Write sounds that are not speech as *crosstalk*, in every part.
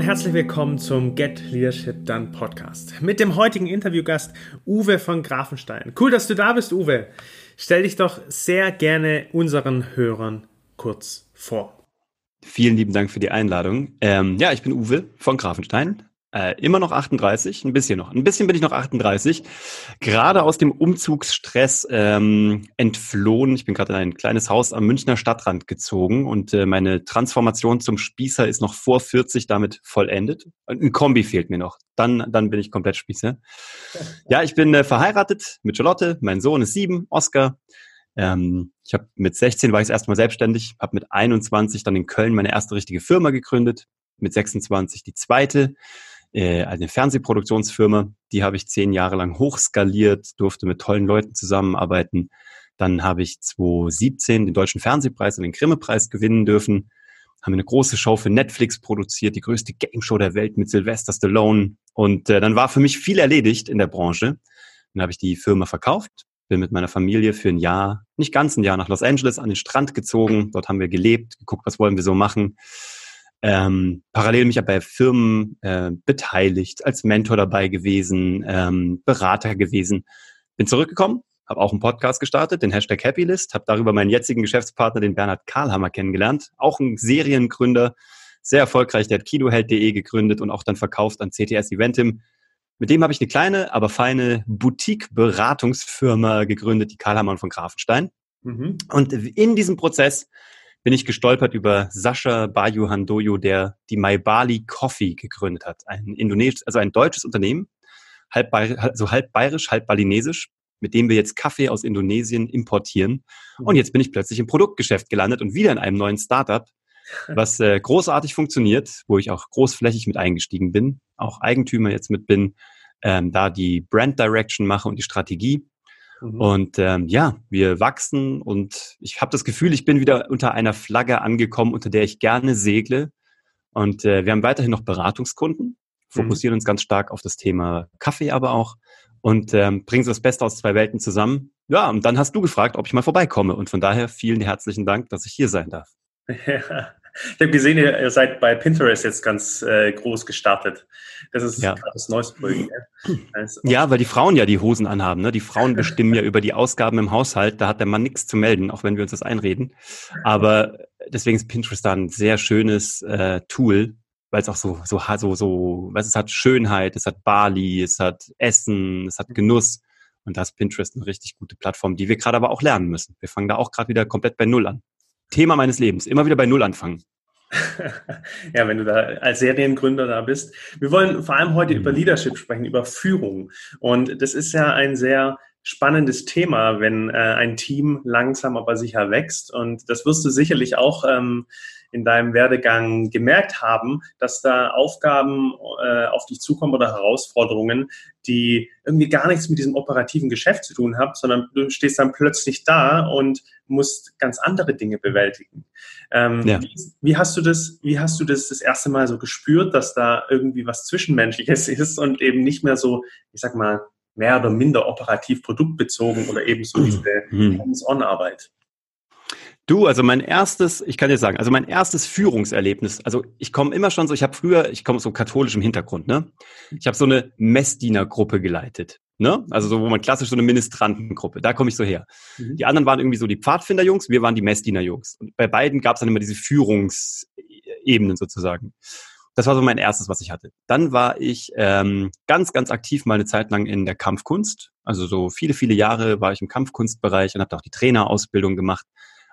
und herzlich willkommen zum Get Leadership Done Podcast mit dem heutigen Interviewgast Uwe von Grafenstein. Cool, dass du da bist, Uwe. Stell dich doch sehr gerne unseren Hörern kurz vor. Vielen lieben Dank für die Einladung. Ähm, ja, ich bin Uwe von Grafenstein, äh, immer noch 38, ein bisschen noch. Ein bisschen bin ich noch 38. Gerade aus dem Umzugsstress ähm, entflohen. Ich bin gerade in ein kleines Haus am Münchner Stadtrand gezogen und äh, meine Transformation zum Spießer ist noch vor 40 damit vollendet. Ein Kombi fehlt mir noch. Dann, dann bin ich komplett Spießer. Ja, ich bin äh, verheiratet mit Charlotte. Mein Sohn ist sieben, Oscar. Ähm, ich habe mit 16 war ich erstmal selbstständig, habe mit 21 dann in Köln meine erste richtige Firma gegründet, mit 26 die zweite äh, eine Fernsehproduktionsfirma. Die habe ich zehn Jahre lang hochskaliert, durfte mit tollen Leuten zusammenarbeiten. Dann habe ich 2017 den Deutschen Fernsehpreis und den Grimme-Preis gewinnen dürfen. Haben eine große Show für Netflix produziert, die größte Game Show der Welt mit Sylvester Stallone. Und äh, dann war für mich viel erledigt in der Branche. Dann habe ich die Firma verkauft, bin mit meiner Familie für ein Jahr, nicht ganz ein Jahr, nach Los Angeles an den Strand gezogen. Dort haben wir gelebt, geguckt, was wollen wir so machen ähm, parallel mich bei Firmen äh, beteiligt, als Mentor dabei gewesen, ähm, Berater gewesen. Bin zurückgekommen, habe auch einen Podcast gestartet, den Hashtag Happylist, habe darüber meinen jetzigen Geschäftspartner, den Bernhard Karlhammer, kennengelernt. Auch ein Seriengründer, sehr erfolgreich, der hat kinoheld.de gegründet und auch dann verkauft an CTS Eventim. Mit dem habe ich eine kleine, aber feine Boutique-Beratungsfirma gegründet, die Karlhammer von Grafenstein. Mhm. Und in diesem Prozess bin ich gestolpert über Sascha Bayu Handoyo, der die My Bali Coffee gegründet hat. Ein indonesisch, also ein deutsches Unternehmen, halb, also halb bayerisch, halb balinesisch, mit dem wir jetzt Kaffee aus Indonesien importieren. Mhm. Und jetzt bin ich plötzlich im Produktgeschäft gelandet und wieder in einem neuen Startup, *laughs* was äh, großartig funktioniert, wo ich auch großflächig mit eingestiegen bin, auch Eigentümer jetzt mit bin, ähm, da die Brand Direction mache und die Strategie. Mhm. Und ähm, ja, wir wachsen und ich habe das Gefühl, ich bin wieder unter einer Flagge angekommen, unter der ich gerne segle. Und äh, wir haben weiterhin noch Beratungskunden, mhm. fokussieren mhm. uns ganz stark auf das Thema Kaffee aber auch und ähm, bringen so das Beste aus zwei Welten zusammen. Ja, und dann hast du gefragt, ob ich mal vorbeikomme. Und von daher vielen herzlichen Dank, dass ich hier sein darf. Ja, *laughs* *laughs* ich habe gesehen, ihr seid bei Pinterest jetzt ganz äh, groß gestartet. Das ist ja. das neueste Projekt. Ja, weil die Frauen ja die Hosen anhaben. Ne? Die Frauen bestimmen ja über die Ausgaben im Haushalt. Da hat der Mann nichts zu melden, auch wenn wir uns das einreden. Aber deswegen ist Pinterest da ein sehr schönes äh, Tool, weil es auch so, so, so, so, was es hat Schönheit, es hat Bali, es hat Essen, es hat Genuss. Und da ist Pinterest eine richtig gute Plattform, die wir gerade aber auch lernen müssen. Wir fangen da auch gerade wieder komplett bei Null an. Thema meines Lebens. Immer wieder bei Null anfangen. *laughs* ja, wenn du da als Seriengründer da bist. Wir wollen vor allem heute über mhm. Leadership sprechen, über Führung. Und das ist ja ein sehr spannendes Thema, wenn äh, ein Team langsam aber sicher wächst. Und das wirst du sicherlich auch ähm, in deinem Werdegang gemerkt haben, dass da Aufgaben äh, auf dich zukommen oder Herausforderungen, die irgendwie gar nichts mit diesem operativen Geschäft zu tun haben, sondern du stehst dann plötzlich da und musst ganz andere Dinge bewältigen. Ähm, ja. wie, wie, hast du das, wie hast du das das erste Mal so gespürt, dass da irgendwie was Zwischenmenschliches *laughs* ist und eben nicht mehr so, ich sag mal, mehr oder minder operativ produktbezogen oder eben so *clears throat* diese mhm. Hands-on-Arbeit? Du, also mein erstes, ich kann dir sagen, also mein erstes Führungserlebnis, also ich komme immer schon so, ich habe früher, ich komme aus so katholischem Hintergrund, ne? Ich habe so eine Messdienergruppe geleitet, ne? Also so, wo man klassisch so eine Ministrantengruppe, da komme ich so her. Mhm. Die anderen waren irgendwie so die Pfadfinderjungs, wir waren die Messdienerjungs. Und bei beiden gab es dann immer diese Führungsebenen sozusagen. Das war so mein erstes, was ich hatte. Dann war ich ähm, ganz, ganz aktiv mal eine Zeit lang in der Kampfkunst. Also so viele, viele Jahre war ich im Kampfkunstbereich und habe da auch die Trainerausbildung gemacht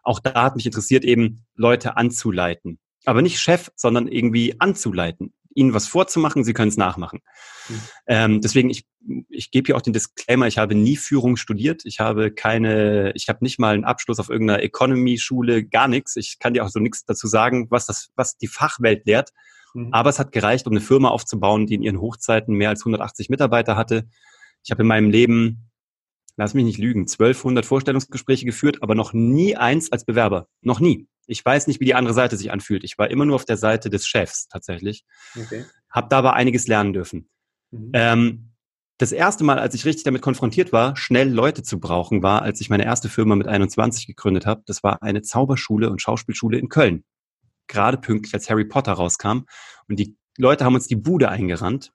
auch da hat mich interessiert, eben Leute anzuleiten. Aber nicht Chef, sondern irgendwie anzuleiten, ihnen was vorzumachen, sie können es nachmachen. Mhm. Ähm, deswegen, ich, ich gebe hier auch den Disclaimer, ich habe nie Führung studiert, ich habe keine, ich habe nicht mal einen Abschluss auf irgendeiner Economy-Schule, gar nichts. Ich kann dir auch so nichts dazu sagen, was das, was die Fachwelt lehrt. Mhm. Aber es hat gereicht, um eine Firma aufzubauen, die in ihren Hochzeiten mehr als 180 Mitarbeiter hatte. Ich habe in meinem Leben lass mich nicht lügen, 1200 Vorstellungsgespräche geführt, aber noch nie eins als Bewerber. Noch nie. Ich weiß nicht, wie die andere Seite sich anfühlt. Ich war immer nur auf der Seite des Chefs tatsächlich. Okay. Hab da aber einiges lernen dürfen. Mhm. Ähm, das erste Mal, als ich richtig damit konfrontiert war, schnell Leute zu brauchen, war, als ich meine erste Firma mit 21 gegründet habe. Das war eine Zauberschule und Schauspielschule in Köln. Gerade pünktlich, als Harry Potter rauskam. Und die Leute haben uns die Bude eingerannt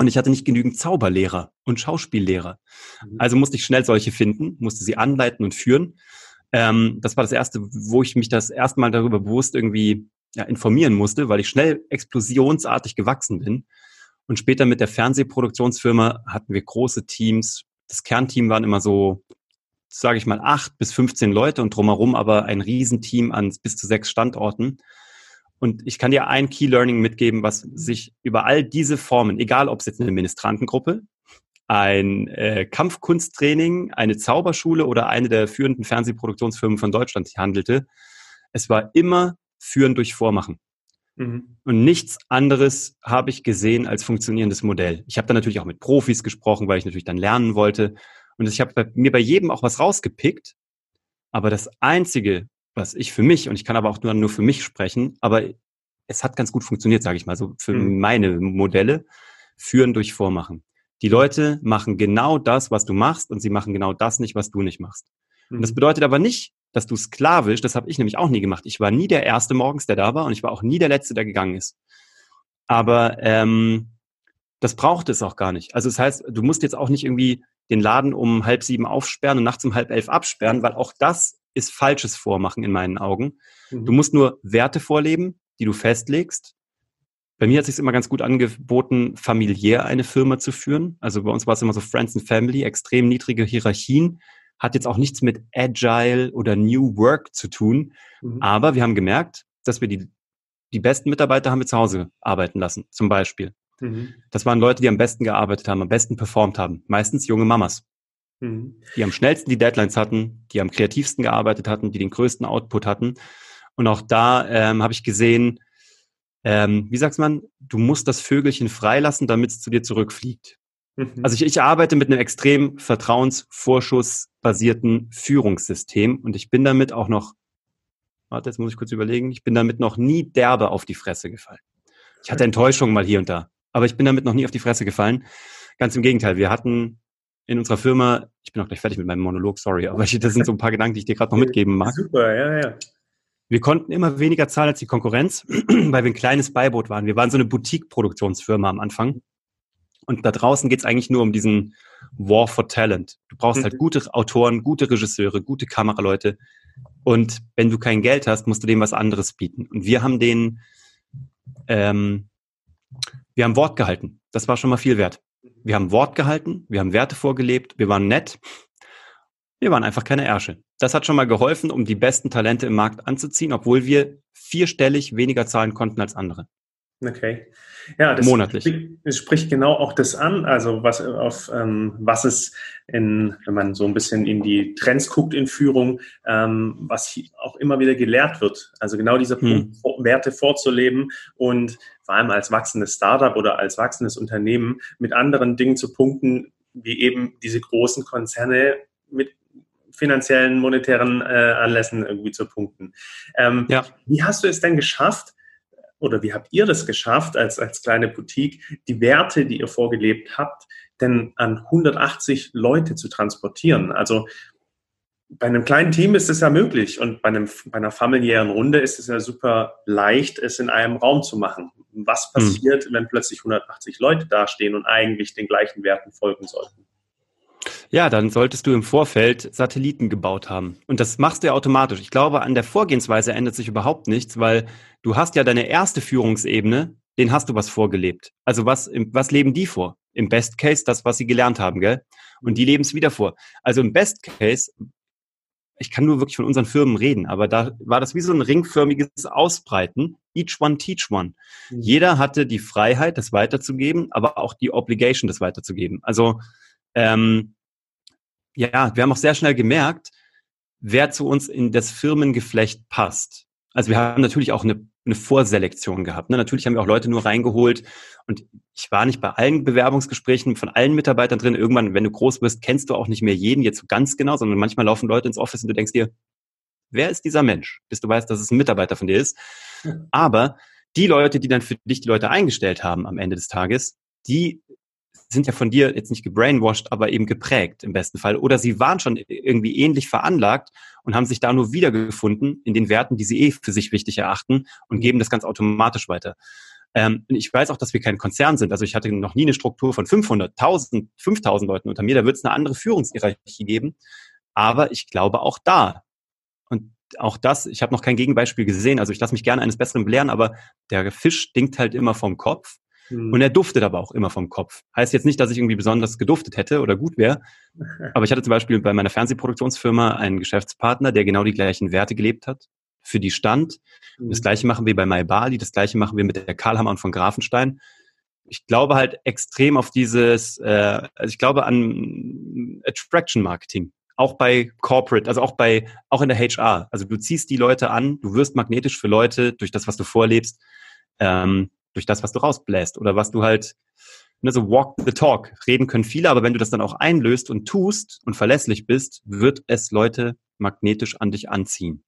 und ich hatte nicht genügend Zauberlehrer und Schauspiellehrer. Mhm. Also musste ich schnell solche finden, musste sie anleiten und führen. Ähm, das war das erste, wo ich mich das erste Mal darüber bewusst irgendwie ja, informieren musste, weil ich schnell explosionsartig gewachsen bin. Und später mit der Fernsehproduktionsfirma hatten wir große Teams. Das Kernteam waren immer so, sage ich mal, acht bis 15 Leute und drumherum aber ein Riesenteam an bis zu sechs Standorten. Und ich kann dir ein Key Learning mitgeben, was sich über all diese Formen, egal ob es jetzt eine Ministrantengruppe, ein äh, Kampfkunsttraining, eine Zauberschule oder eine der führenden Fernsehproduktionsfirmen von Deutschland handelte, es war immer führen durch Vormachen. Mhm. Und nichts anderes habe ich gesehen als funktionierendes Modell. Ich habe dann natürlich auch mit Profis gesprochen, weil ich natürlich dann lernen wollte. Und ich habe mir bei jedem auch was rausgepickt. Aber das Einzige, was ich für mich, und ich kann aber auch nur, nur für mich sprechen, aber es hat ganz gut funktioniert, sage ich mal, so für mhm. meine Modelle, führen durch Vormachen. Die Leute machen genau das, was du machst, und sie machen genau das nicht, was du nicht machst. Mhm. Und das mhm. bedeutet aber nicht, dass du sklavisch, das habe ich nämlich auch nie gemacht. Ich war nie der Erste morgens, der da war, und ich war auch nie der Letzte, der gegangen ist. Aber ähm, das braucht es auch gar nicht. Also das heißt, du musst jetzt auch nicht irgendwie den Laden um halb sieben aufsperren und nachts um halb elf absperren, weil auch das ist falsches Vormachen in meinen Augen. Mhm. Du musst nur Werte vorleben, die du festlegst. Bei mir hat es sich immer ganz gut angeboten, familiär eine Firma zu führen. Also bei uns war es immer so Friends and Family, extrem niedrige Hierarchien. Hat jetzt auch nichts mit Agile oder New Work zu tun. Mhm. Aber wir haben gemerkt, dass wir die, die besten Mitarbeiter haben wir zu Hause arbeiten lassen, zum Beispiel. Mhm. Das waren Leute, die am besten gearbeitet haben, am besten performt haben. Meistens junge Mamas. Mhm. Die am schnellsten die Deadlines hatten, die am kreativsten gearbeitet hatten, die den größten Output hatten. Und auch da ähm, habe ich gesehen, ähm, wie sagt man, du musst das Vögelchen freilassen, damit es zu dir zurückfliegt. Mhm. Also ich, ich arbeite mit einem extrem vertrauensvorschussbasierten Führungssystem und ich bin damit auch noch, warte, jetzt muss ich kurz überlegen, ich bin damit noch nie derbe auf die Fresse gefallen. Ich hatte Enttäuschungen mal hier und da, aber ich bin damit noch nie auf die Fresse gefallen. Ganz im Gegenteil, wir hatten in unserer Firma, ich bin auch gleich fertig mit meinem Monolog, sorry, aber ich, das sind so ein paar Gedanken, die ich dir gerade noch mitgeben mag. Super, ja, ja. Wir konnten immer weniger zahlen als die Konkurrenz, *clears throat* weil wir ein kleines Beiboot waren. Wir waren so eine Boutique-Produktionsfirma am Anfang. Und da draußen geht's eigentlich nur um diesen War for Talent. Du brauchst halt mhm. gute Autoren, gute Regisseure, gute Kameraleute. Und wenn du kein Geld hast, musst du dem was anderes bieten. Und wir haben den, ähm, wir haben Wort gehalten. Das war schon mal viel wert. Wir haben Wort gehalten, wir haben Werte vorgelebt, wir waren nett. Wir waren einfach keine Ärsche. Das hat schon mal geholfen, um die besten Talente im Markt anzuziehen, obwohl wir vierstellig weniger zahlen konnten als andere. Okay. Ja, das monatlich. Spricht, spricht genau auch das an, also was auf ähm, was es in, wenn man so ein bisschen in die Trends guckt in Führung, ähm, was auch immer wieder gelehrt wird. Also genau dieser hm. Werte vorzuleben und vor allem als wachsendes Startup oder als wachsendes Unternehmen mit anderen Dingen zu punkten, wie eben diese großen Konzerne mit finanziellen, monetären äh, Anlässen irgendwie zu punkten. Ähm, ja. Wie hast du es denn geschafft, oder wie habt ihr das geschafft als, als kleine Boutique, die Werte, die ihr vorgelebt habt, denn an 180 Leute zu transportieren? Also bei einem kleinen Team ist es ja möglich und bei, einem, bei einer familiären Runde ist es ja super leicht, es in einem Raum zu machen. Was hm. passiert, hm. wenn plötzlich 180 Leute dastehen und eigentlich den gleichen Werten folgen sollten? Ja, dann solltest du im Vorfeld Satelliten gebaut haben. Und das machst du ja automatisch. Ich glaube, an der Vorgehensweise ändert sich überhaupt nichts, weil du hast ja deine erste Führungsebene, den hast du was vorgelebt. Also was, was leben die vor? Im Best Case das, was sie gelernt haben, gell? Und die leben es wieder vor. Also im Best Case, ich kann nur wirklich von unseren Firmen reden, aber da war das wie so ein ringförmiges Ausbreiten. Each one teach one. Mhm. Jeder hatte die Freiheit, das weiterzugeben, aber auch die Obligation, das weiterzugeben. Also ähm, ja, wir haben auch sehr schnell gemerkt, wer zu uns in das Firmengeflecht passt. Also wir haben natürlich auch eine, eine Vorselektion gehabt. Ne? Natürlich haben wir auch Leute nur reingeholt und ich war nicht bei allen Bewerbungsgesprächen von allen Mitarbeitern drin. Irgendwann, wenn du groß bist, kennst du auch nicht mehr jeden jetzt so ganz genau, sondern manchmal laufen Leute ins Office und du denkst dir, wer ist dieser Mensch? Bis du weißt, dass es ein Mitarbeiter von dir ist. Aber die Leute, die dann für dich die Leute eingestellt haben am Ende des Tages, die sind ja von dir jetzt nicht gebrainwashed, aber eben geprägt im besten Fall. Oder sie waren schon irgendwie ähnlich veranlagt und haben sich da nur wiedergefunden in den Werten, die sie eh für sich wichtig erachten und geben das ganz automatisch weiter. Ähm, ich weiß auch, dass wir kein Konzern sind. Also ich hatte noch nie eine Struktur von 500, 1000, 5000 Leuten unter mir. Da wird es eine andere Führungshierarchie geben. Aber ich glaube auch da, und auch das, ich habe noch kein Gegenbeispiel gesehen, also ich lasse mich gerne eines Besseren belehren, aber der Fisch stinkt halt immer vom Kopf. Mhm. Und er duftet aber auch immer vom Kopf. Heißt jetzt nicht, dass ich irgendwie besonders geduftet hätte oder gut wäre. *laughs* Aber ich hatte zum Beispiel bei meiner Fernsehproduktionsfirma einen Geschäftspartner, der genau die gleichen Werte gelebt hat, für die stand. Mhm. Das gleiche machen wir bei MyBali, das gleiche machen wir mit der Karlhammer und von Grafenstein. Ich glaube halt extrem auf dieses, äh, also ich glaube an Attraction Marketing auch bei Corporate, also auch bei, auch in der HR. Also du ziehst die Leute an, du wirst magnetisch für Leute durch das, was du vorlebst, ähm, durch das, was du rausbläst oder was du halt, ne, so walk the talk. Reden können viele, aber wenn du das dann auch einlöst und tust und verlässlich bist, wird es Leute magnetisch an dich anziehen.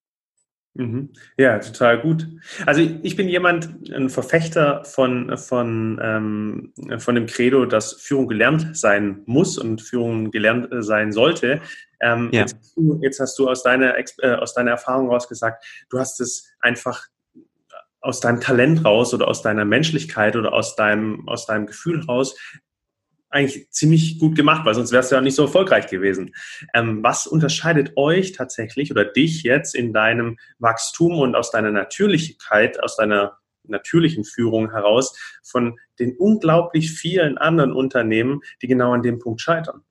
Mhm. Ja, total gut. Also ich bin jemand, ein Verfechter von, von, ähm, von dem Credo, dass Führung gelernt sein muss und Führung gelernt äh, sein sollte. Ähm, ja. jetzt, hast du, jetzt, hast du, aus deiner, äh, aus deiner Erfahrung raus gesagt, du hast es einfach aus deinem Talent raus oder aus deiner Menschlichkeit oder aus deinem, aus deinem Gefühl raus eigentlich ziemlich gut gemacht, weil sonst wärst du ja nicht so erfolgreich gewesen. Ähm, was unterscheidet euch tatsächlich oder dich jetzt in deinem Wachstum und aus deiner Natürlichkeit, aus deiner natürlichen Führung heraus von den unglaublich vielen anderen Unternehmen, die genau an dem Punkt scheitern?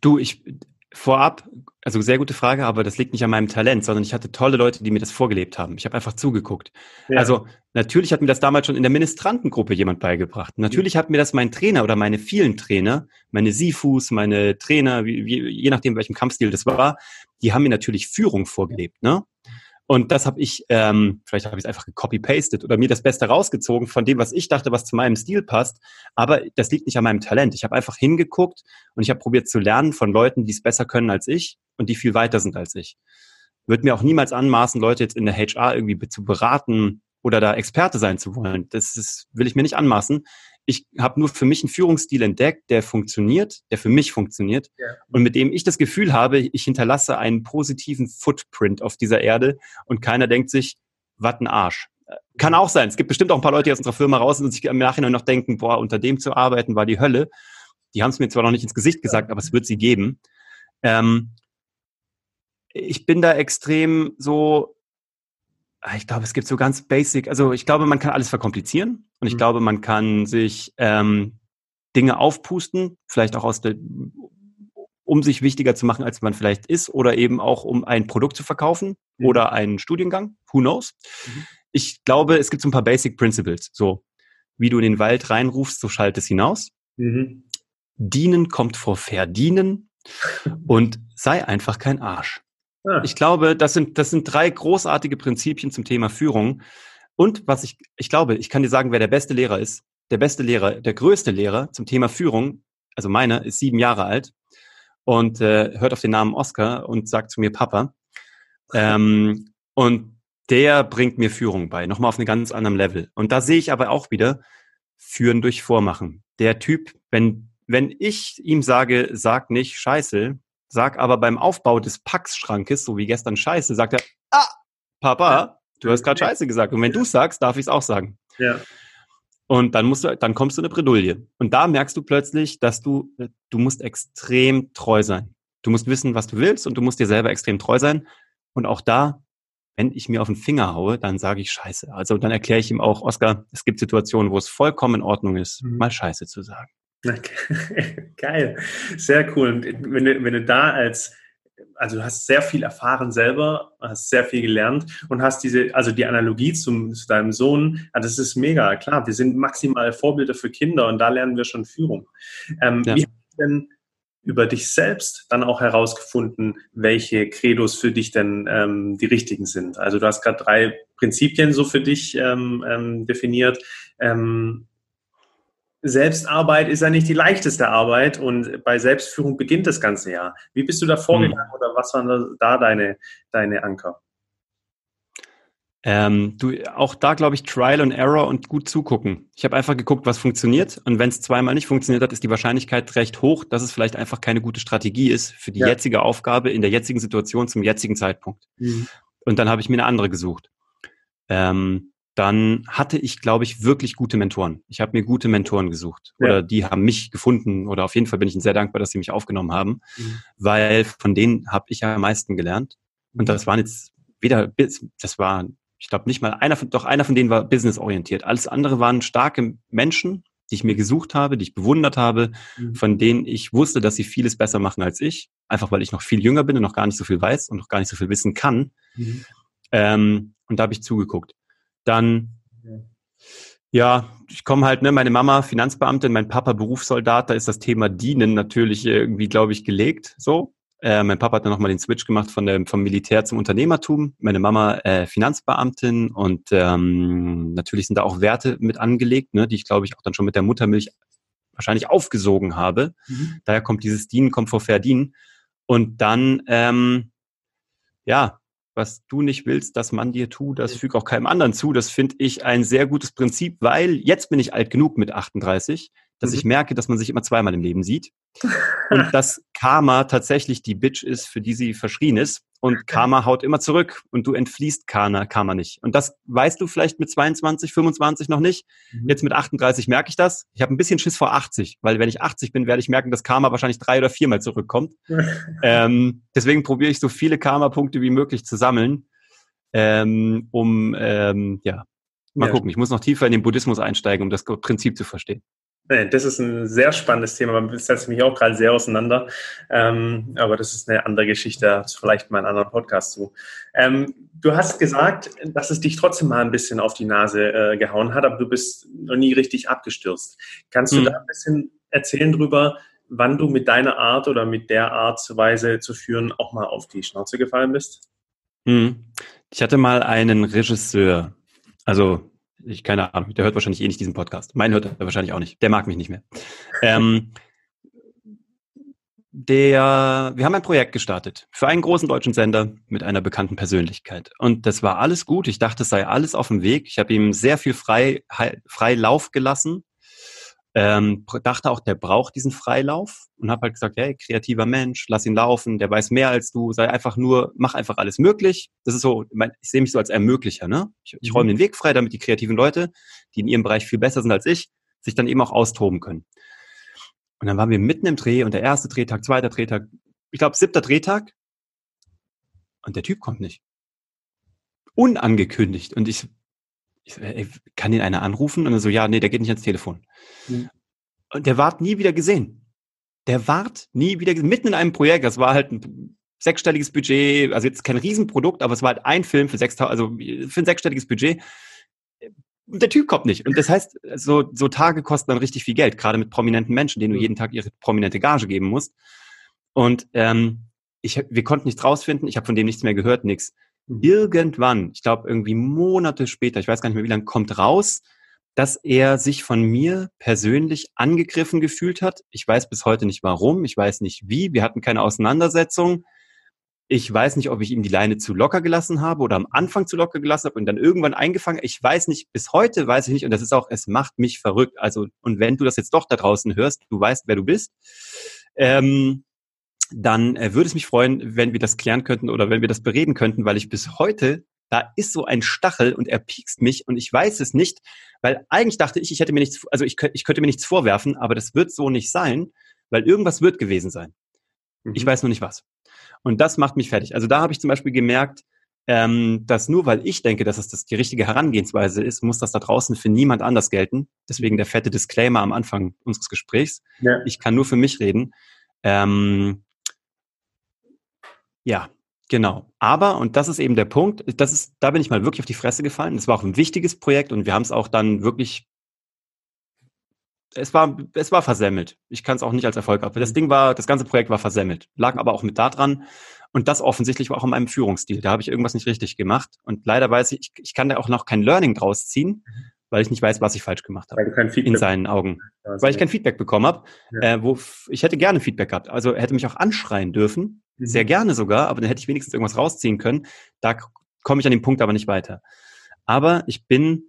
Du, ich, Vorab, also sehr gute Frage, aber das liegt nicht an meinem Talent, sondern ich hatte tolle Leute, die mir das vorgelebt haben. Ich habe einfach zugeguckt. Ja. Also natürlich hat mir das damals schon in der Ministrantengruppe jemand beigebracht. Natürlich hat mir das mein Trainer oder meine vielen Trainer, meine Sifus, meine Trainer, wie, je nachdem welchem Kampfstil das war, die haben mir natürlich Führung vorgelebt. Ne? Und das habe ich, ähm, vielleicht habe ich es einfach gecopy-pasted oder mir das Beste rausgezogen von dem, was ich dachte, was zu meinem Stil passt. Aber das liegt nicht an meinem Talent. Ich habe einfach hingeguckt und ich habe probiert zu lernen von Leuten, die es besser können als ich und die viel weiter sind als ich. Würde mir auch niemals anmaßen, Leute jetzt in der HR irgendwie zu beraten oder da Experte sein zu wollen. Das ist, will ich mir nicht anmaßen ich habe nur für mich einen Führungsstil entdeckt, der funktioniert, der für mich funktioniert ja. und mit dem ich das Gefühl habe, ich hinterlasse einen positiven Footprint auf dieser Erde und keiner denkt sich, was ein Arsch. Kann auch sein. Es gibt bestimmt auch ein paar Leute, die aus unserer Firma raus sind und sich im Nachhinein noch denken, boah, unter dem zu arbeiten war die Hölle. Die haben es mir zwar noch nicht ins Gesicht gesagt, aber es wird sie geben. Ähm, ich bin da extrem so, ich glaube, es gibt so ganz basic, also ich glaube, man kann alles verkomplizieren und ich mhm. glaube, man kann sich ähm, Dinge aufpusten, vielleicht auch aus der, um sich wichtiger zu machen, als man vielleicht ist, oder eben auch um ein Produkt zu verkaufen mhm. oder einen Studiengang, who knows. Mhm. Ich glaube, es gibt so ein paar Basic Principles, so wie du in den Wald reinrufst, so schallt es hinaus. Mhm. Dienen kommt vor Verdienen *laughs* und sei einfach kein Arsch. Ja. Ich glaube, das sind, das sind drei großartige Prinzipien zum Thema Führung. Und was ich, ich glaube, ich kann dir sagen, wer der beste Lehrer ist. Der beste Lehrer, der größte Lehrer zum Thema Führung, also meiner, ist sieben Jahre alt und äh, hört auf den Namen Oscar und sagt zu mir Papa. Ähm, *laughs* und der bringt mir Führung bei, nochmal auf einem ganz anderen Level. Und da sehe ich aber auch wieder Führen durch Vormachen. Der Typ, wenn, wenn ich ihm sage, sag nicht Scheiße, Sag aber beim Aufbau des Packschrankes, so wie gestern Scheiße, sagt er, ah, Papa, ja. du hast gerade Scheiße gesagt. Und wenn du sagst, darf ich es auch sagen. Ja. Und dann musst du, dann kommst du in eine Bredouille. Und da merkst du plötzlich, dass du, du musst extrem treu sein. Du musst wissen, was du willst und du musst dir selber extrem treu sein. Und auch da, wenn ich mir auf den Finger haue, dann sage ich Scheiße. Also dann erkläre ich ihm auch, Oskar, es gibt Situationen, wo es vollkommen in Ordnung ist, mhm. mal Scheiße zu sagen. *laughs* Geil, sehr cool. Und wenn du, wenn du da als, also du hast sehr viel erfahren selber, hast sehr viel gelernt und hast diese, also die Analogie zum, zu deinem Sohn, ja, das ist mega, klar, wir sind maximal Vorbilder für Kinder und da lernen wir schon Führung. Ähm, ja. Wie hast du denn über dich selbst dann auch herausgefunden, welche Credos für dich denn ähm, die richtigen sind? Also du hast gerade drei Prinzipien so für dich ähm, ähm definiert. Ähm, Selbstarbeit ist ja nicht die leichteste Arbeit und bei Selbstführung beginnt das ganze Jahr. Wie bist du da vorgegangen hm. oder was waren da deine, deine Anker? Ähm, du, auch da glaube ich Trial and Error und gut zugucken. Ich habe einfach geguckt, was funktioniert und wenn es zweimal nicht funktioniert hat, ist die Wahrscheinlichkeit recht hoch, dass es vielleicht einfach keine gute Strategie ist für die ja. jetzige Aufgabe in der jetzigen Situation zum jetzigen Zeitpunkt. Mhm. Und dann habe ich mir eine andere gesucht. Ähm, dann hatte ich, glaube ich, wirklich gute Mentoren. Ich habe mir gute Mentoren gesucht ja. oder die haben mich gefunden oder auf jeden Fall bin ich ihnen sehr dankbar, dass sie mich aufgenommen haben, mhm. weil von denen habe ich ja am meisten gelernt. Und mhm. das waren jetzt weder, das war, ich glaube nicht mal einer von, doch einer von denen war businessorientiert. Alles andere waren starke Menschen, die ich mir gesucht habe, die ich bewundert habe, mhm. von denen ich wusste, dass sie vieles besser machen als ich, einfach weil ich noch viel jünger bin und noch gar nicht so viel weiß und noch gar nicht so viel wissen kann. Mhm. Ähm, und da habe ich zugeguckt. Dann, ja, ich komme halt, ne, meine Mama Finanzbeamtin, mein Papa Berufssoldat, da ist das Thema Dienen natürlich irgendwie, glaube ich, gelegt. So. Äh, mein Papa hat dann nochmal den Switch gemacht von der, vom Militär zum Unternehmertum. Meine Mama äh, Finanzbeamtin und ähm, natürlich sind da auch Werte mit angelegt, ne, die ich, glaube ich, auch dann schon mit der Muttermilch wahrscheinlich aufgesogen habe. Mhm. Daher kommt dieses Dienen, kommt vor Verdienen. Und dann, ähm, ja, was du nicht willst, dass man dir tut, das fügt auch keinem anderen zu. Das finde ich ein sehr gutes Prinzip, weil jetzt bin ich alt genug mit 38, dass mhm. ich merke, dass man sich immer zweimal im Leben sieht. und *laughs* dass Karma tatsächlich die Bitch ist, für die sie verschrien ist. Und Karma haut immer zurück und du entfließt Karma, Karma nicht. Und das weißt du vielleicht mit 22, 25 noch nicht. Mhm. Jetzt mit 38 merke ich das. Ich habe ein bisschen Schiss vor 80, weil wenn ich 80 bin, werde ich merken, dass Karma wahrscheinlich drei oder viermal zurückkommt. *laughs* ähm, deswegen probiere ich so viele Karma-Punkte wie möglich zu sammeln, ähm, um ähm, ja mal ja. gucken. Ich muss noch tiefer in den Buddhismus einsteigen, um das Prinzip zu verstehen. Das ist ein sehr spannendes Thema. Man setzt mich auch gerade sehr auseinander. Ähm, aber das ist eine andere Geschichte, vielleicht mal einen anderen Podcast zu. Ähm, du hast gesagt, dass es dich trotzdem mal ein bisschen auf die Nase äh, gehauen hat, aber du bist noch nie richtig abgestürzt. Kannst du hm. da ein bisschen erzählen drüber, wann du mit deiner Art oder mit der Art zu Weise zu führen auch mal auf die Schnauze gefallen bist? Hm. Ich hatte mal einen Regisseur, also ich keine Ahnung, der hört wahrscheinlich eh nicht diesen Podcast. Mein hört er wahrscheinlich auch nicht. Der mag mich nicht mehr. Ähm, der, wir haben ein Projekt gestartet für einen großen deutschen Sender mit einer bekannten Persönlichkeit. Und das war alles gut. Ich dachte, es sei alles auf dem Weg. Ich habe ihm sehr viel frei, frei Lauf gelassen ähm, dachte auch, der braucht diesen Freilauf und habe halt gesagt, hey, kreativer Mensch, lass ihn laufen, der weiß mehr als du, sei einfach nur, mach einfach alles möglich. Das ist so, ich sehe mich so als Ermöglicher, ne? Ich, ich räume mhm. den Weg frei, damit die kreativen Leute, die in ihrem Bereich viel besser sind als ich, sich dann eben auch austoben können. Und dann waren wir mitten im Dreh und der erste Drehtag, zweiter Drehtag, ich glaube siebter Drehtag und der Typ kommt nicht. Unangekündigt. Und ich ich so, ey, kann den einer anrufen? Und er so, ja, nee, der geht nicht ans Telefon. Mhm. Und der ward nie wieder gesehen. Der ward nie wieder gesehen. Mitten in einem Projekt, das war halt ein sechsstelliges Budget, also jetzt kein Riesenprodukt, aber es war halt ein Film für sechs, also für ein sechsstelliges Budget. Und der Typ kommt nicht. Und das heißt, so, so Tage kosten dann richtig viel Geld, gerade mit prominenten Menschen, denen du jeden Tag ihre prominente Gage geben musst. Und ähm, ich, wir konnten nichts rausfinden, ich habe von dem nichts mehr gehört, nichts. Mhm. Irgendwann, ich glaube irgendwie Monate später, ich weiß gar nicht mehr wie lange, kommt raus, dass er sich von mir persönlich angegriffen gefühlt hat. Ich weiß bis heute nicht warum, ich weiß nicht wie, wir hatten keine Auseinandersetzung. Ich weiß nicht, ob ich ihm die Leine zu locker gelassen habe oder am Anfang zu locker gelassen habe und dann irgendwann eingefangen. Ich weiß nicht, bis heute weiß ich nicht und das ist auch, es macht mich verrückt. Also, und wenn du das jetzt doch da draußen hörst, du weißt, wer du bist. Ähm, dann äh, würde es mich freuen, wenn wir das klären könnten oder wenn wir das bereden könnten, weil ich bis heute, da ist so ein Stachel und er piekst mich und ich weiß es nicht, weil eigentlich dachte ich, ich hätte mir nichts, also ich, ich könnte mir nichts vorwerfen, aber das wird so nicht sein, weil irgendwas wird gewesen sein. Mhm. Ich weiß nur nicht was. Und das macht mich fertig. Also da habe ich zum Beispiel gemerkt, ähm, dass nur weil ich denke, dass es das die richtige Herangehensweise ist, muss das da draußen für niemand anders gelten. Deswegen der fette Disclaimer am Anfang unseres Gesprächs. Ja. Ich kann nur für mich reden. Ähm, ja, genau. Aber, und das ist eben der Punkt, das ist, da bin ich mal wirklich auf die Fresse gefallen. Es war auch ein wichtiges Projekt und wir haben es auch dann wirklich es war, es war versemmelt. Ich kann es auch nicht als Erfolg ab. Das Ding war, das ganze Projekt war versemmelt. Lag aber auch mit da dran. Und das offensichtlich war auch in meinem Führungsstil. Da habe ich irgendwas nicht richtig gemacht. Und leider weiß ich, ich, kann da auch noch kein Learning draus ziehen, weil ich nicht weiß, was ich falsch gemacht habe. Weil du kein Feedback in seinen Augen. Weil ich kein Feedback bekommen habe. Ja. Äh, wo ich hätte gerne Feedback gehabt. Also er hätte mich auch anschreien dürfen. Sehr mhm. gerne sogar, aber dann hätte ich wenigstens irgendwas rausziehen können. Da komme ich an dem Punkt aber nicht weiter. Aber ich bin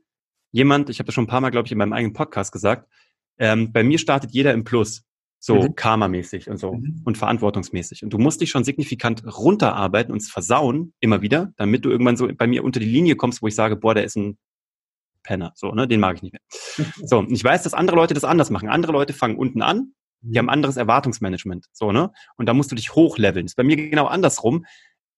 jemand, ich habe das schon ein paar Mal, glaube ich, in meinem eigenen Podcast gesagt, ähm, bei mir startet jeder im Plus. So mhm. karmamäßig und so mhm. und verantwortungsmäßig. Und du musst dich schon signifikant runterarbeiten und versauen, immer wieder, damit du irgendwann so bei mir unter die Linie kommst, wo ich sage, boah, der ist ein Penner. So, ne? Den mag ich nicht mehr. So, *laughs* ich weiß, dass andere Leute das anders machen. Andere Leute fangen unten an, die haben anderes Erwartungsmanagement. So, ne? Und da musst du dich hochleveln. Ist bei mir genau andersrum.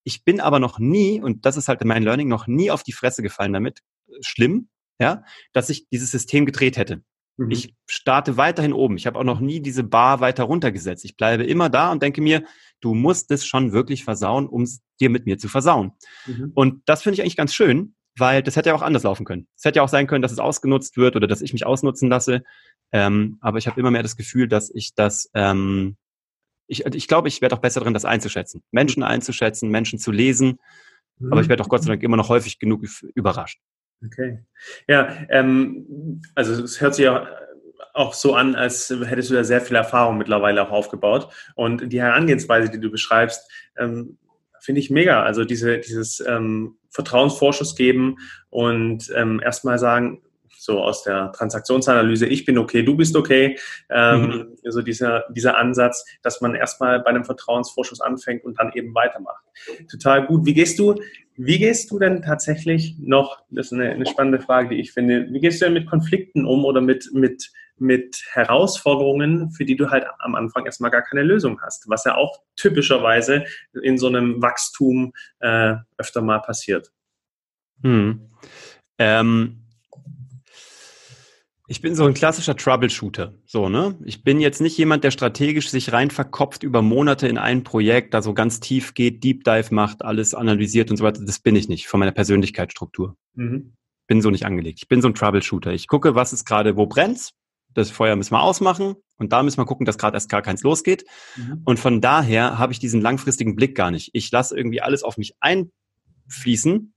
Ich bin aber noch nie, und das ist halt mein Learning, noch nie auf die Fresse gefallen damit. Schlimm, ja, dass ich dieses System gedreht hätte. Mhm. Ich starte weiterhin oben. Ich habe auch noch nie diese Bar weiter runtergesetzt. Ich bleibe immer da und denke mir, du musst es schon wirklich versauen, um es dir mit mir zu versauen. Mhm. Und das finde ich eigentlich ganz schön, weil das hätte ja auch anders laufen können. Es hätte ja auch sein können, dass es ausgenutzt wird oder dass ich mich ausnutzen lasse. Ähm, aber ich habe immer mehr das Gefühl, dass ich das, ähm, ich, ich glaube, ich werde auch besser drin, das einzuschätzen. Menschen einzuschätzen, Menschen zu lesen. Mhm. Aber ich werde auch Gott sei Dank immer noch häufig genug überrascht. Okay. Ja, ähm, also es hört sich ja auch so an, als hättest du da sehr viel Erfahrung mittlerweile auch aufgebaut. Und die Herangehensweise, die du beschreibst, ähm, finde ich mega. Also diese, dieses ähm, Vertrauensvorschuss geben und ähm, erstmal sagen, so aus der Transaktionsanalyse, ich bin okay, du bist okay. Ähm, mhm. Also dieser, dieser Ansatz, dass man erstmal bei einem Vertrauensvorschuss anfängt und dann eben weitermacht. Total gut. Wie gehst du, wie gehst du denn tatsächlich noch, das ist eine, eine spannende Frage, die ich finde, wie gehst du denn mit Konflikten um oder mit, mit, mit Herausforderungen, für die du halt am Anfang erstmal gar keine Lösung hast, was ja auch typischerweise in so einem Wachstum äh, öfter mal passiert. Hm. Ähm, ich bin so ein klassischer Troubleshooter. So, ne? Ich bin jetzt nicht jemand, der strategisch sich rein verkopft über Monate in ein Projekt, da so ganz tief geht, Deep Dive macht, alles analysiert und so weiter. Das bin ich nicht von meiner Persönlichkeitsstruktur. Mhm. Bin so nicht angelegt. Ich bin so ein Troubleshooter. Ich gucke, was ist gerade, wo brennt's. Das Feuer müssen wir ausmachen und da müssen wir gucken, dass gerade erst gar keins losgeht. Mhm. Und von daher habe ich diesen langfristigen Blick gar nicht. Ich lasse irgendwie alles auf mich einfließen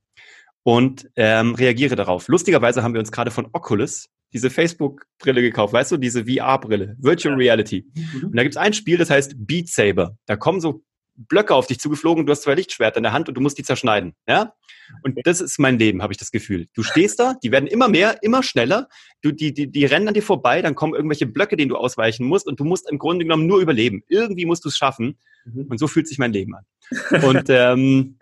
und ähm, reagiere darauf. Lustigerweise haben wir uns gerade von Oculus diese Facebook-Brille gekauft, weißt du, diese VR-Brille, Virtual Reality. Mhm. Und da gibt es ein Spiel, das heißt Beat Saber. Da kommen so Blöcke auf dich zugeflogen, du hast zwei Lichtschwerter in der Hand und du musst die zerschneiden. Ja? Und das ist mein Leben, habe ich das Gefühl. Du stehst da, die werden immer mehr, immer schneller, du, die, die, die rennen an dir vorbei, dann kommen irgendwelche Blöcke, denen du ausweichen musst und du musst im Grunde genommen nur überleben. Irgendwie musst du es schaffen. Mhm. Und so fühlt sich mein Leben an. *laughs* Und ähm,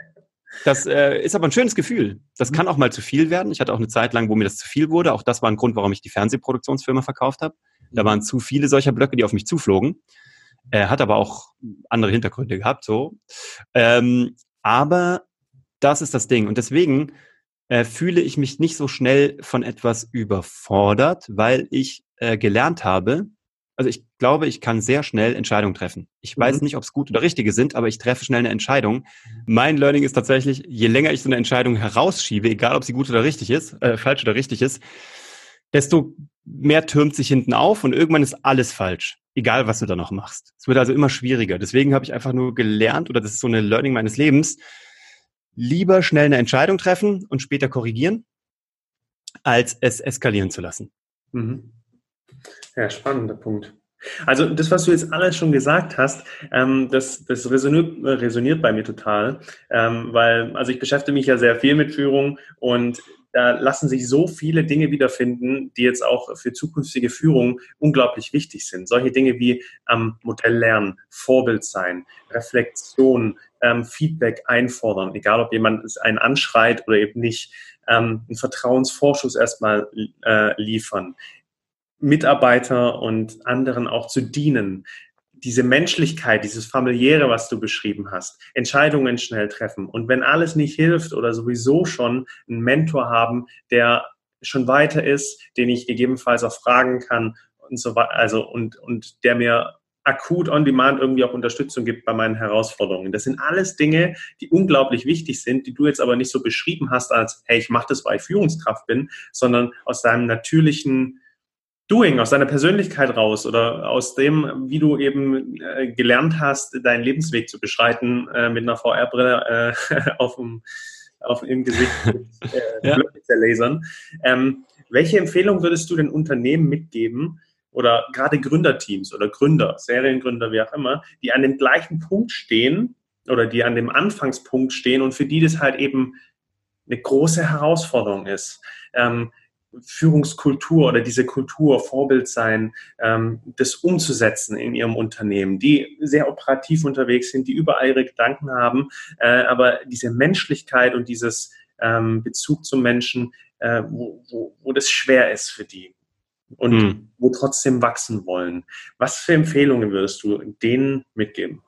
das äh, ist aber ein schönes Gefühl. Das mhm. kann auch mal zu viel werden. Ich hatte auch eine Zeit lang, wo mir das zu viel wurde. Auch das war ein Grund, warum ich die Fernsehproduktionsfirma verkauft habe. Da mhm. waren zu viele solcher Blöcke, die auf mich zuflogen. Er hat aber auch andere Hintergründe gehabt, so. Ähm, aber das ist das Ding. Und deswegen äh, fühle ich mich nicht so schnell von etwas überfordert, weil ich äh, gelernt habe, also ich glaube, ich kann sehr schnell Entscheidungen treffen. Ich weiß mhm. nicht, ob es gut oder richtige sind, aber ich treffe schnell eine Entscheidung. Mein Learning ist tatsächlich, je länger ich so eine Entscheidung herausschiebe, egal ob sie gut oder richtig ist, äh, falsch oder richtig ist, desto mehr türmt sich hinten auf und irgendwann ist alles falsch, egal was du da noch machst. Es wird also immer schwieriger. Deswegen habe ich einfach nur gelernt, oder das ist so eine Learning meines Lebens, lieber schnell eine Entscheidung treffen und später korrigieren, als es eskalieren zu lassen. Mhm. Ja, spannender Punkt. Also das, was du jetzt alles schon gesagt hast, ähm, das, das resoniert, resoniert bei mir total, ähm, weil also ich beschäftige mich ja sehr viel mit Führung und da lassen sich so viele Dinge wiederfinden, die jetzt auch für zukünftige Führung unglaublich wichtig sind. Solche Dinge wie ähm, Modell lernen, Vorbild sein, Reflexion, ähm, Feedback einfordern, egal ob jemand einen anschreit oder eben nicht, ähm, einen Vertrauensvorschuss erstmal äh, liefern, Mitarbeiter und anderen auch zu dienen. Diese Menschlichkeit, dieses familiäre, was du beschrieben hast, Entscheidungen schnell treffen. Und wenn alles nicht hilft oder sowieso schon einen Mentor haben, der schon weiter ist, den ich gegebenenfalls auch fragen kann und so weiter, also und, und der mir akut on demand irgendwie auch Unterstützung gibt bei meinen Herausforderungen. Das sind alles Dinge, die unglaublich wichtig sind, die du jetzt aber nicht so beschrieben hast als, hey, ich mache das, weil ich Führungskraft bin, sondern aus deinem natürlichen Doing, aus deiner Persönlichkeit raus oder aus dem, wie du eben äh, gelernt hast, deinen Lebensweg zu beschreiten äh, mit einer VR-Brille äh, *laughs* auf dem, auf, im Gesicht äh, ja. lasern. Ähm, welche Empfehlung würdest du den Unternehmen mitgeben oder gerade Gründerteams oder Gründer, Seriengründer, wie auch immer, die an dem gleichen Punkt stehen oder die an dem Anfangspunkt stehen und für die das halt eben eine große Herausforderung ist? Ähm, Führungskultur oder diese Kultur, Vorbild sein, ähm, das umzusetzen in ihrem Unternehmen, die sehr operativ unterwegs sind, die überall ihre Gedanken haben, äh, aber diese Menschlichkeit und dieses ähm, Bezug zum Menschen äh, wo, wo, wo das schwer ist für die und mhm. wo trotzdem wachsen wollen. Was für Empfehlungen würdest du denen mitgeben?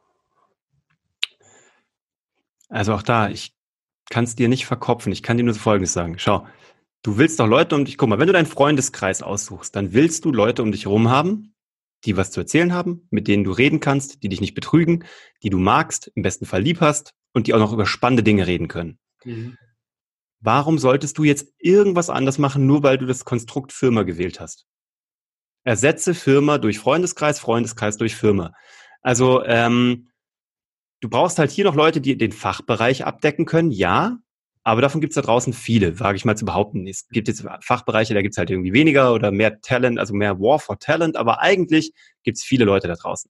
Also auch da, ich kann es dir nicht verkopfen. Ich kann dir nur so Folgendes sagen. Schau, du willst doch Leute um dich, guck mal, wenn du deinen Freundeskreis aussuchst, dann willst du Leute um dich herum haben, die was zu erzählen haben, mit denen du reden kannst, die dich nicht betrügen, die du magst, im besten Fall lieb hast und die auch noch über spannende Dinge reden können. Mhm. Warum solltest du jetzt irgendwas anders machen, nur weil du das Konstrukt Firma gewählt hast? Ersetze Firma durch Freundeskreis, Freundeskreis durch Firma. Also ähm, du brauchst halt hier noch Leute, die den Fachbereich abdecken können, ja, aber davon gibt es da draußen viele, wage ich mal zu behaupten. Es gibt jetzt Fachbereiche, da gibt es halt irgendwie weniger oder mehr Talent, also mehr War for Talent, aber eigentlich gibt es viele Leute da draußen.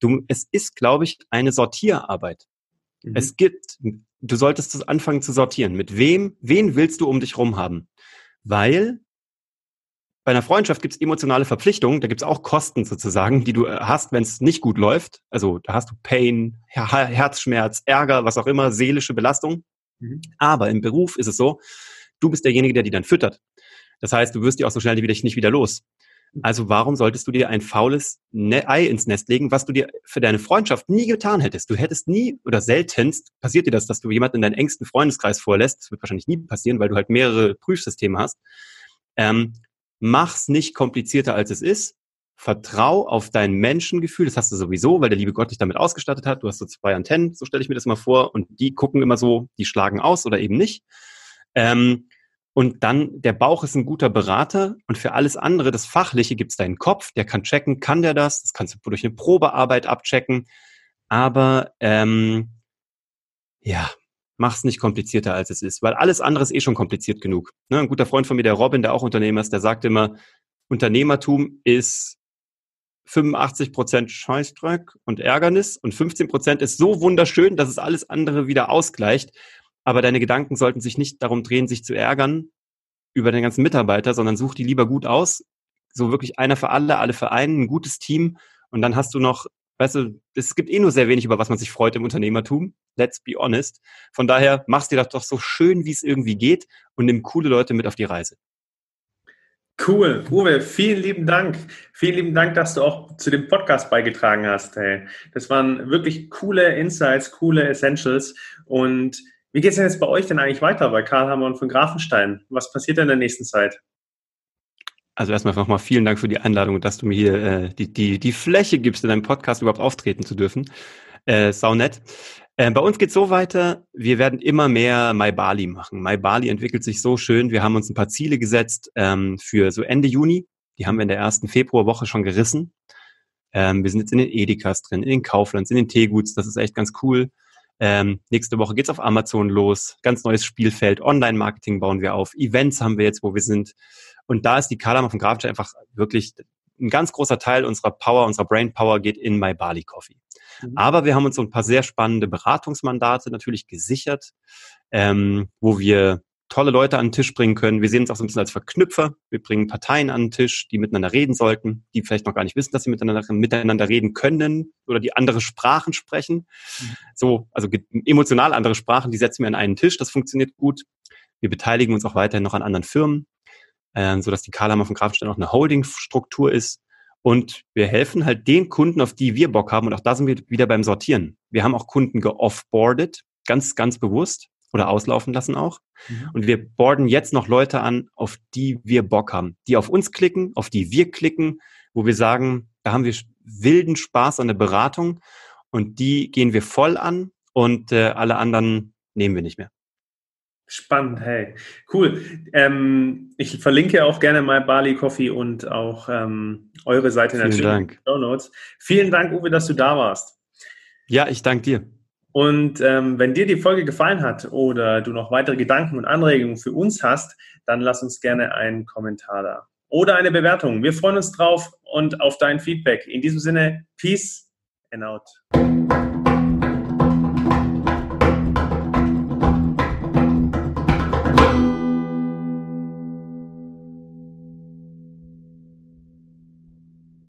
Du, es ist, glaube ich, eine Sortierarbeit. Mhm. Es gibt, du solltest anfangen zu sortieren. Mit wem, wen willst du um dich rum haben? Weil bei einer Freundschaft gibt es emotionale Verpflichtungen, da gibt es auch Kosten sozusagen, die du äh, hast, wenn es nicht gut läuft. Also da hast du Pain, Her Herzschmerz, Ärger, was auch immer, seelische Belastung. Mhm. Aber im Beruf ist es so, du bist derjenige, der die dann füttert. Das heißt, du wirst die auch so schnell nicht wieder los. Also warum solltest du dir ein faules ne-, Ei ins Nest legen, was du dir für deine Freundschaft nie getan hättest? Du hättest nie oder seltenst passiert dir das, dass du jemanden in deinen engsten Freundeskreis vorlässt. Das wird wahrscheinlich nie passieren, weil du halt mehrere Prüfsysteme hast. Ähm, mach's nicht komplizierter, als es ist. Vertrau auf dein Menschengefühl. Das hast du sowieso, weil der liebe Gott dich damit ausgestattet hat. Du hast so zwei Antennen, so stelle ich mir das mal vor. Und die gucken immer so, die schlagen aus oder eben nicht. Ähm, und dann, der Bauch ist ein guter Berater und für alles andere, das Fachliche, gibt's deinen Kopf, der kann checken, kann der das? Das kannst du durch eine Probearbeit abchecken. Aber ähm, ja, mach's nicht komplizierter, als es ist, weil alles andere ist eh schon kompliziert genug. Ne? Ein guter Freund von mir, der Robin, der auch Unternehmer ist, der sagt immer, Unternehmertum ist 85 Prozent Scheißdreck und Ärgernis und 15 Prozent ist so wunderschön, dass es alles andere wieder ausgleicht. Aber deine Gedanken sollten sich nicht darum drehen, sich zu ärgern über den ganzen Mitarbeiter, sondern such die lieber gut aus. So wirklich einer für alle, alle für einen, ein gutes Team. Und dann hast du noch weißt du, es gibt eh nur sehr wenig, über was man sich freut im Unternehmertum. Let's be honest. Von daher machst dir das doch so schön, wie es irgendwie geht und nimm coole Leute mit auf die Reise. Cool. Uwe, vielen lieben Dank. Vielen lieben Dank, dass du auch zu dem Podcast beigetragen hast. Hey. Das waren wirklich coole Insights, coole Essentials. Und wie geht es denn jetzt bei euch denn eigentlich weiter bei Karl und von Grafenstein? Was passiert denn in der nächsten Zeit? Also erstmal nochmal vielen Dank für die Einladung dass du mir hier äh, die, die, die Fläche gibst, in deinem Podcast überhaupt auftreten zu dürfen. Äh, sau nett. Äh, bei uns geht so weiter, wir werden immer mehr My Bali machen. My Bali entwickelt sich so schön. Wir haben uns ein paar Ziele gesetzt ähm, für so Ende Juni. Die haben wir in der ersten Februarwoche schon gerissen. Ähm, wir sind jetzt in den Edekas drin, in den Kauflands, in den Teeguts. Das ist echt ganz cool. Ähm, nächste Woche geht's auf Amazon los. Ganz neues Spielfeld. Online-Marketing bauen wir auf. Events haben wir jetzt, wo wir sind. Und da ist die Kalama von Grafstein einfach wirklich ein ganz großer Teil unserer Power, unserer Brain Power geht in My Bali Coffee. Mhm. Aber wir haben uns so ein paar sehr spannende Beratungsmandate natürlich gesichert, ähm, wo wir tolle Leute an den Tisch bringen können. Wir sehen uns auch so ein bisschen als Verknüpfer. Wir bringen Parteien an den Tisch, die miteinander reden sollten, die vielleicht noch gar nicht wissen, dass sie miteinander, miteinander reden können oder die andere Sprachen sprechen. Mhm. So, also emotional andere Sprachen, die setzen wir an einen Tisch. Das funktioniert gut. Wir beteiligen uns auch weiterhin noch an anderen Firmen äh, sodass die Karlhammer von Grafenstein auch eine Holding-Struktur ist. Und wir helfen halt den Kunden, auf die wir Bock haben. Und auch da sind wir wieder beim Sortieren. Wir haben auch Kunden geoffboardet, ganz, ganz bewusst oder auslaufen lassen auch. Mhm. Und wir boarden jetzt noch Leute an, auf die wir Bock haben, die auf uns klicken, auf die wir klicken, wo wir sagen, da haben wir wilden Spaß an der Beratung und die gehen wir voll an und äh, alle anderen nehmen wir nicht mehr. Spannend, hey. Cool. Ähm, ich verlinke auch gerne mal Bali Coffee und auch ähm, eure Seite Vielen natürlich Dank. in den Show Notes. Vielen Dank, Uwe, dass du da warst. Ja, ich danke dir. Und ähm, wenn dir die Folge gefallen hat oder du noch weitere Gedanken und Anregungen für uns hast, dann lass uns gerne einen Kommentar da oder eine Bewertung. Wir freuen uns drauf und auf dein Feedback. In diesem Sinne, Peace and out.